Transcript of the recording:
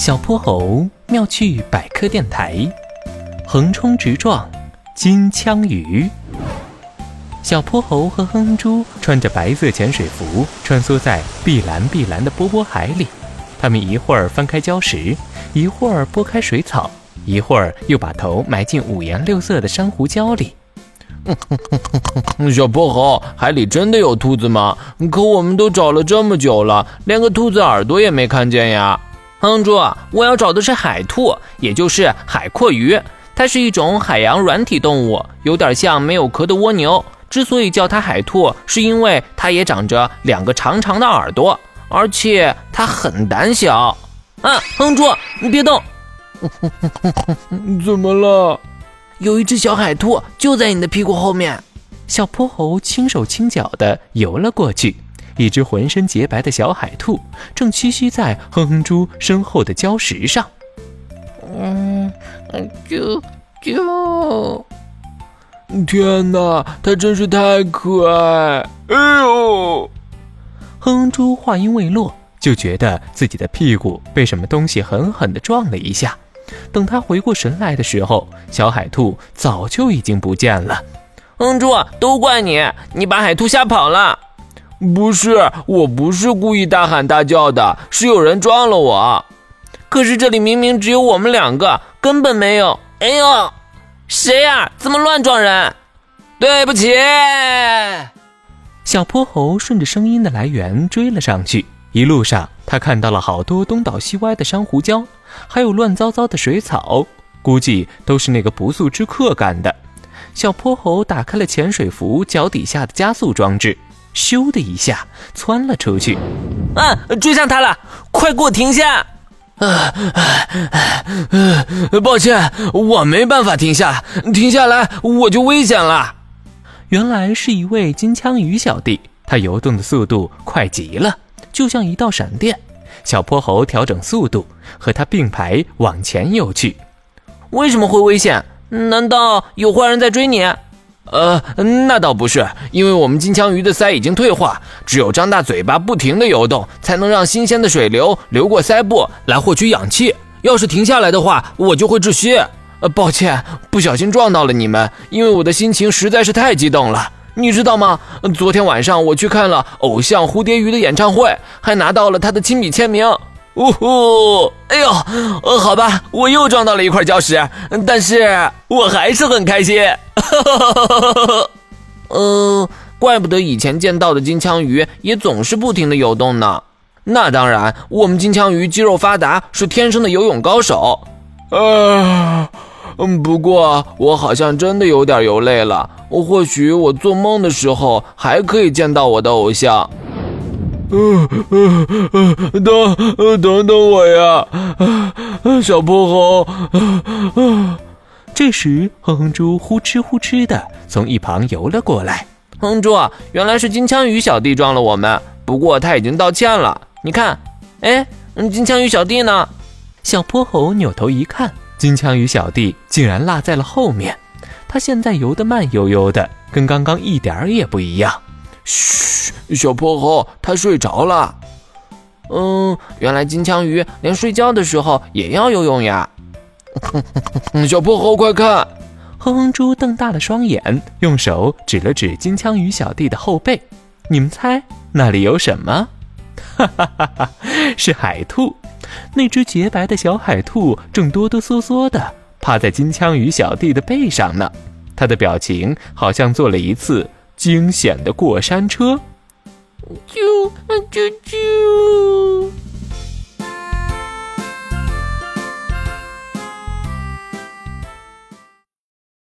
小泼猴妙趣百科电台，横冲直撞，金枪鱼。小泼猴和哼哼猪穿着白色潜水服，穿梭在碧蓝碧蓝的波波海里。他们一会儿翻开礁石，一会儿拨开水草，一会儿又把头埋进五颜六色的珊瑚礁里。小泼猴，海里真的有兔子吗？可我们都找了这么久了，连个兔子耳朵也没看见呀！哼猪，我要找的是海兔，也就是海蛞蝓。它是一种海洋软体动物，有点像没有壳的蜗牛。之所以叫它海兔，是因为它也长着两个长长的耳朵，而且它很胆小。啊，哼猪，你别动！怎么了？有一只小海兔就在你的屁股后面。小泼猴轻手轻脚地游了过去。一只浑身洁白的小海兔正栖息在哼哼猪身后的礁石上。嗯，啾啾！天哪，它真是太可爱！哎呦！哼哼猪话音未落，就觉得自己的屁股被什么东西狠狠地撞了一下。等他回过神来的时候，小海兔早就已经不见了。哼猪，都怪你，你把海兔吓跑了。不是，我不是故意大喊大叫的，是有人撞了我。可是这里明明只有我们两个，根本没有。哎呦，谁呀？怎么乱撞人？对不起。小泼猴顺着声音的来源追了上去，一路上他看到了好多东倒西歪的珊瑚礁，还有乱糟糟的水草，估计都是那个不速之客干的。小泼猴打开了潜水服脚底下的加速装置。咻的一下，窜了出去。啊，追上他了！快给我停下！啊，抱歉，我没办法停下，停下来我就危险了。原来是一位金枪鱼小弟，他游动的速度快极了，就像一道闪电。小泼猴调整速度，和他并排往前游去。为什么会危险？难道有坏人在追你？呃，那倒不是，因为我们金枪鱼的鳃已经退化，只有张大嘴巴不停地游动，才能让新鲜的水流流过鳃部来获取氧气。要是停下来的话，我就会窒息。呃，抱歉，不小心撞到了你们，因为我的心情实在是太激动了。你知道吗？昨天晚上我去看了偶像蝴蝶鱼的演唱会，还拿到了他的亲笔签名。呜呼！哎呦，呃，好吧，我又撞到了一块礁石，但是我还是很开心。呃，怪不得以前见到的金枪鱼也总是不停的游动呢。那当然，我们金枪鱼肌肉发达，是天生的游泳高手。啊，嗯，不过我好像真的有点游累了。或许我做梦的时候还可以见到我的偶像。嗯嗯嗯，等等等我呀，小泼猴。这时，哼哼猪呼哧呼哧的从一旁游了过来。哼哼猪，原来是金枪鱼小弟撞了我们，不过他已经道歉了。你看，哎，金枪鱼小弟呢？小泼猴扭头一看，金枪鱼小弟竟然落在了后面。他现在游得慢悠悠的，跟刚刚一点儿也不一样。嘘，小泼猴，他睡着了。嗯，原来金枪鱼连睡觉的时候也要游泳呀。小泼猴，快看！哼哼猪瞪大了双眼，用手指了指金枪鱼小弟的后背。你们猜那里有什么？哈哈哈哈！是海兔。那只洁白的小海兔正哆哆嗦嗦的趴在金枪鱼小弟的背上呢。它的表情好像坐了一次。惊险的过山车，啾啾啾！